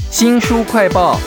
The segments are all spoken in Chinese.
新书快报。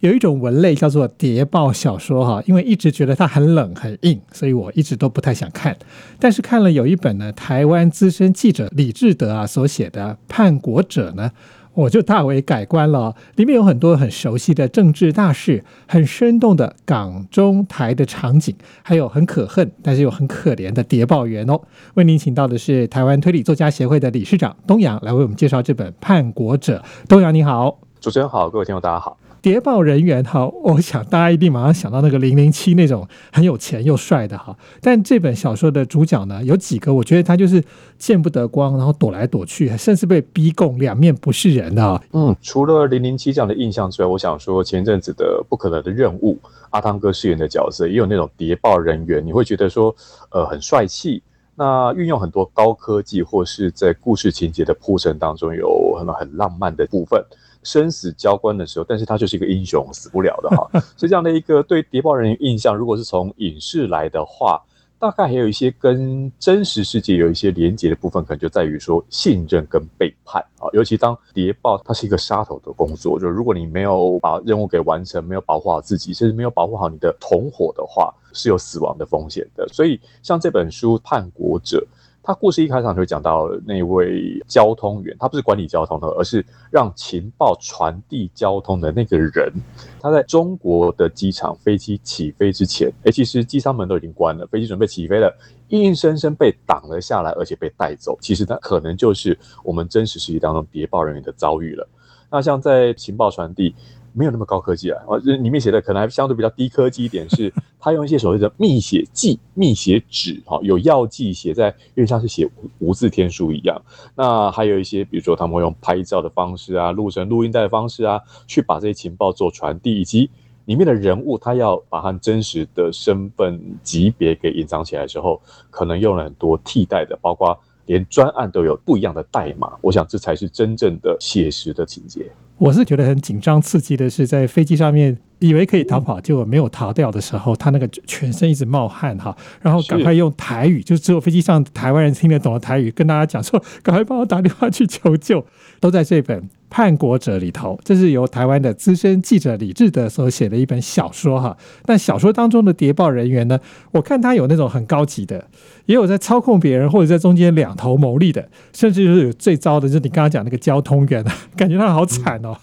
有一种文类叫做谍报小说，哈，因为一直觉得它很冷很硬，所以我一直都不太想看。但是看了有一本呢，台湾资深记者李志德啊所写的《叛国者》呢，我就大为改观了。里面有很多很熟悉的政治大事，很生动的港中台的场景，还有很可恨但是又很可怜的谍报员哦。为您请到的是台湾推理作家协会的理事长东阳，来为我们介绍这本《叛国者》。东阳你好，主持人好，各位听众大家好。谍报人员哈，我想大家一定马上想到那个零零七那种很有钱又帅的哈。但这本小说的主角呢，有几个我觉得他就是见不得光，然后躲来躲去，甚至被逼供，两面不是人的。嗯，除了零零七这样的印象之外，我想说前阵子的不可能的任务，阿汤哥饰演的角色也有那种谍报人员，你会觉得说呃很帅气，那运用很多高科技，或是在故事情节的铺陈当中有很多很浪漫的部分。生死交关的时候，但是他就是一个英雄，死不了的哈。所以这样的一个对谍报人员印象，如果是从影视来的话，大概还有一些跟真实世界有一些连接的部分，可能就在于说信任跟背叛啊。尤其当谍报它是一个杀头的工作，就如果你没有把任务给完成，没有保护好自己，甚至没有保护好你的同伙的话，是有死亡的风险的。所以像这本书《叛国者》。他故事一开场就讲到那位交通员，他不是管理交通的，而是让情报传递交通的那个人。他在中国的机场飞机起飞之前，哎，其实机舱门都已经关了，飞机准备起飞了，硬生生被挡了下来，而且被带走。其实他可能就是我们真实世界当中谍报人员的遭遇了。那像在情报传递。没有那么高科技啊，哦，里面写的可能还相对比较低科技一点，是他用一些所谓的密写剂、密写纸，哈，有药剂写在，因为像是写无字天书一样。那还有一些，比如说他们会用拍照的方式啊，录成录音带的方式啊，去把这些情报做传递，以及里面的人物，他要把他真实的身份级别给隐藏起来的时候，可能用了很多替代的，包括连专案都有不一样的代码。我想这才是真正的写实的情节。我是觉得很紧张刺激的是，在飞机上面以为可以逃跑，结果没有逃掉的时候，他那个全身一直冒汗哈，然后赶快用台语，就只有飞机上台湾人听得懂的台语，跟大家讲说，赶快帮我打电话去求救，都在这本。叛国者里头，这是由台湾的资深记者李志德所写的一本小说哈。但小说当中的谍报人员呢，我看他有那种很高级的，也有在操控别人或者在中间两头牟利的，甚至是最糟的，就是你刚刚讲那个交通员，感觉他好惨哦。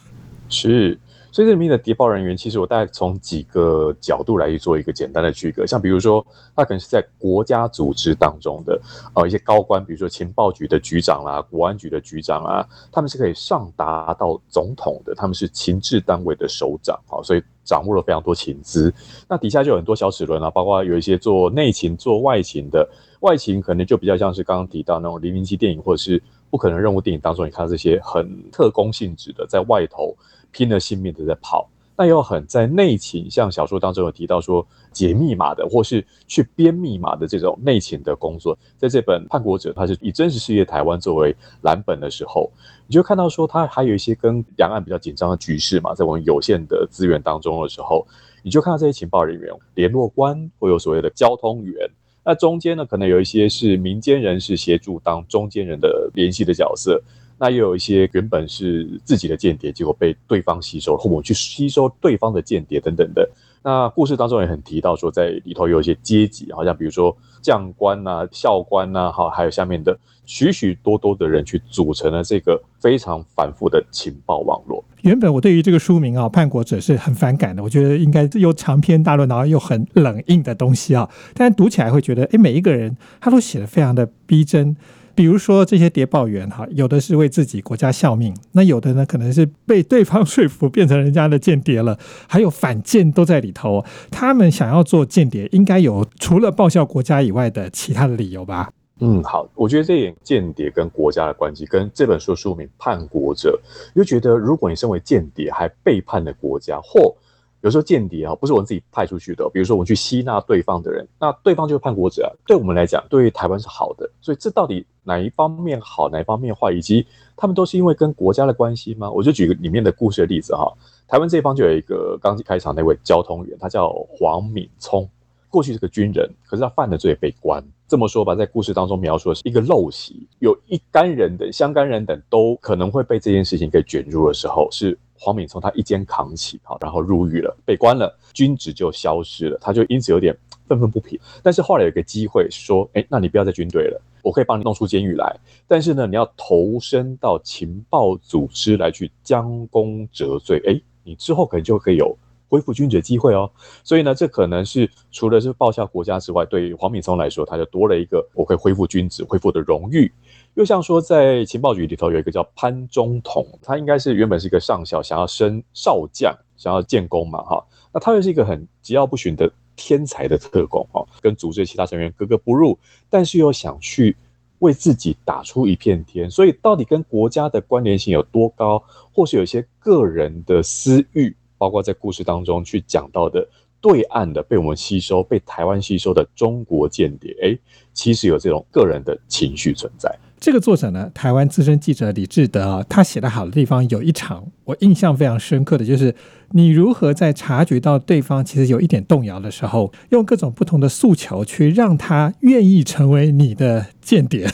是。所以这里面的谍报人员，其实我大概从几个角度来去做一个简单的区隔，像比如说，他可能是在国家组织当中的呃一些高官，比如说情报局的局长啦、国安局的局长啊，他们是可以上达到总统的，他们是情治单位的首长啊，所以掌握了非常多情资。那底下就有很多小齿轮啊，包括有一些做内情、做外情的，外情可能就比较像是刚刚提到那种零零七电影或者是不可能任务电影当中，你看这些很特工性质的，在外头。拼了性命的在跑，那又很在内情，像小说当中有提到说解密码的，或是去编密码的这种内情的工作，在这本《叛国者》，它是以真实世界台湾作为蓝本的时候，你就看到说它还有一些跟两岸比较紧张的局势嘛，在我们有限的资源当中的时候，你就看到这些情报人员、联络官，会有所谓的交通员，那中间呢，可能有一些是民间人士协助当中间人的联系的角色。那又有一些原本是自己的间谍，结果被对方吸收，或者去吸收对方的间谍等等的。那故事当中也很提到说，在里头有一些阶级，好像比如说将官呐、校官呐，好，还有下面的许许多多的人去组成了这个非常繁复的情报网络。原本我对于这个书名啊《叛国者》是很反感的，我觉得应该又长篇大论，然后又很冷硬的东西啊。但读起来会觉得，哎，每一个人他都写的非常的逼真。比如说这些谍报员哈，有的是为自己国家效命，那有的呢可能是被对方说服变成人家的间谍了，还有反间都在里头。他们想要做间谍，应该有除了报效国家以外的其他的理由吧？嗯，好，我觉得这点间谍跟国家的关系，跟这本书书名《叛国者》，又觉得如果你身为间谍还背叛了国家，或有时候间谍啊，不是我们自己派出去的。比如说，我们去吸纳对方的人，那对方就是叛国者啊。对我们来讲，对于台湾是好的。所以，这到底哪一方面好，哪一方面坏，以及他们都是因为跟国家的关系吗？我就举个里面的故事的例子哈。台湾这一方就有一个刚开场那位交通员，他叫黄敏聪，过去是个军人，可是他犯了罪被关。这么说吧，在故事当中描述的是一个陋习，有一干人等、相干人等都可能会被这件事情给卷入的时候，是黄敏聪他一肩扛起，好，然后入狱了，被关了，军职就消失了，他就因此有点愤愤不平。但是后来有个机会说，哎，那你不要在军队了，我可以帮你弄出监狱来，但是呢，你要投身到情报组织来去将功折罪，哎，你之后可能就可以有。恢复军职的机会哦，所以呢，这可能是除了是报效国家之外，对于黄敏松来说，他就多了一个我可以恢复军职、恢复的荣誉。又像说，在情报局里头有一个叫潘中统，他应该是原本是一个上校，想要升少将，想要建功嘛，哈。那他又是一个很桀骜不驯的天才的特工，哈，跟组织其他成员格格不入，但是又想去为自己打出一片天。所以，到底跟国家的关联性有多高，或是有一些个人的私欲？包括在故事当中去讲到的对岸的被我们吸收、被台湾吸收的中国间谍，哎，其实有这种个人的情绪存在。这个作者呢，台湾资深记者李志德啊，他写的好的地方有一场我印象非常深刻的就是，你如何在察觉到对方其实有一点动摇的时候，用各种不同的诉求去让他愿意成为你的间谍。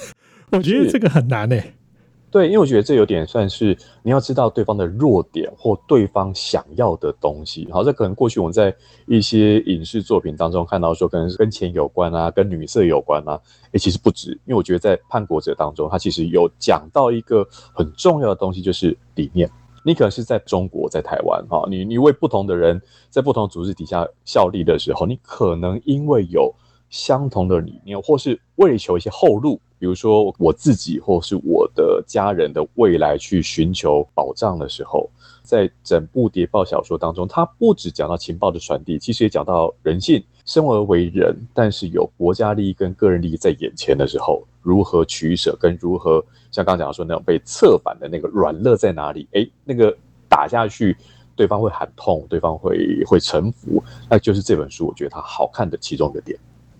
我觉得这个很难诶。对，因为我觉得这有点算是你要知道对方的弱点或对方想要的东西。好，这可能过去我们在一些影视作品当中看到说，可能是跟钱有关啊，跟女色有关啊。诶，其实不止，因为我觉得在《叛国者》当中，他其实有讲到一个很重要的东西，就是理念。你可能是在中国，在台湾，哈，你你为不同的人在不同组织底下效力的时候，你可能因为有相同的理念，或是为求一些后路。比如说我自己或是我的家人的未来去寻求保障的时候，在整部谍报小说当中，它不只讲到情报的传递，其实也讲到人性。生而为人，但是有国家利益跟个人利益在眼前的时候，如何取舍，跟如何像刚刚讲说那种被策反的那个软肋在哪里？哎，那个打下去，对方会喊痛，对方会会臣服，那就是这本书我觉得它好看的其中一个点。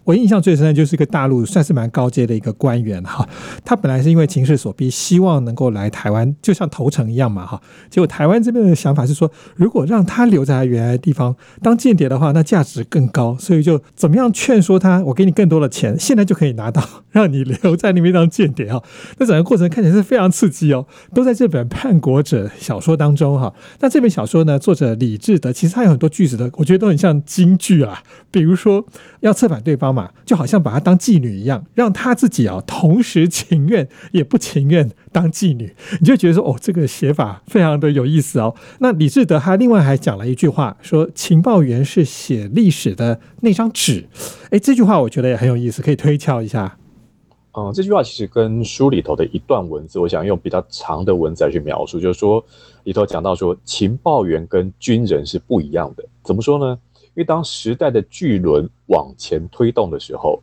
我印象最深的就是一个大陆算是蛮高阶的一个官员哈，他本来是因为情势所逼，希望能够来台湾，就像投诚一样嘛哈。结果台湾这边的想法是说，如果让他留在他原来的地方当间谍的话，那价值更高，所以就怎么样劝说他，我给你更多的钱，现在就可以拿到，让你留在那边当间谍哈。那整个过程看起来是非常刺激哦，都在这本《叛国者》小说当中哈。那这本小说呢，作者李志德其实他有很多句子的，我觉得都很像京剧啊，比如说要策反对方。嘛，就好像把她当妓女一样，让她自己啊，同时情愿也不情愿当妓女，你就觉得说，哦，这个写法非常的有意思哦。那李志德他另外还讲了一句话，说情报员是写历史的那张纸。哎，这句话我觉得也很有意思，可以推敲一下。嗯，这句话其实跟书里头的一段文字，我想用比较长的文字来去描述，就是说里头讲到说，情报员跟军人是不一样的。怎么说呢？因为当时代的巨轮往前推动的时候，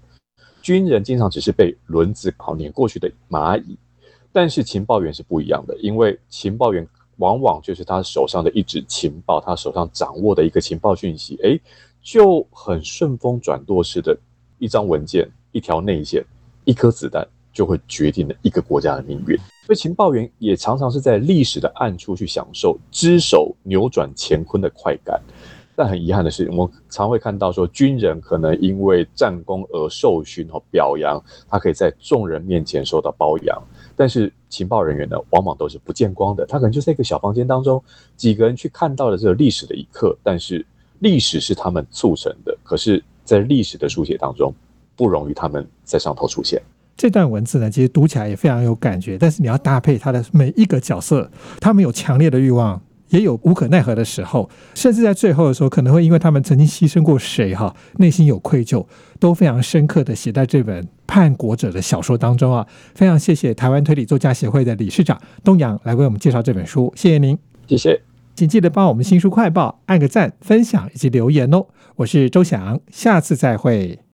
军人经常只是被轮子跑碾过去的蚂蚁，但是情报员是不一样的，因为情报员往往就是他手上的一纸情报，他手上掌握的一个情报讯息，哎，就很顺风转舵式的，一张文件、一条内线、一颗子弹，就会决定了一个国家的命运。所以情报员也常常是在历史的暗处去享受只手扭转乾坤的快感。但很遗憾的是，我们常会看到说，军人可能因为战功而受勋和表扬，他可以在众人面前受到褒扬。但是情报人员呢，往往都是不见光的，他可能就在一个小房间当中，几个人去看到了这个历史的一刻。但是历史是他们促成的，可是，在历史的书写当中，不容于他们在上头出现。这段文字呢，其实读起来也非常有感觉，但是你要搭配他的每一个角色，他们有强烈的欲望。也有无可奈何的时候，甚至在最后的时候，可能会因为他们曾经牺牲过谁哈，内心有愧疚，都非常深刻的写在这本《叛国者》的小说当中啊。非常谢谢台湾推理作家协会的理事长东阳来为我们介绍这本书，谢谢您，谢谢，请记得帮我们新书快报按个赞、分享以及留言哦。我是周翔，下次再会。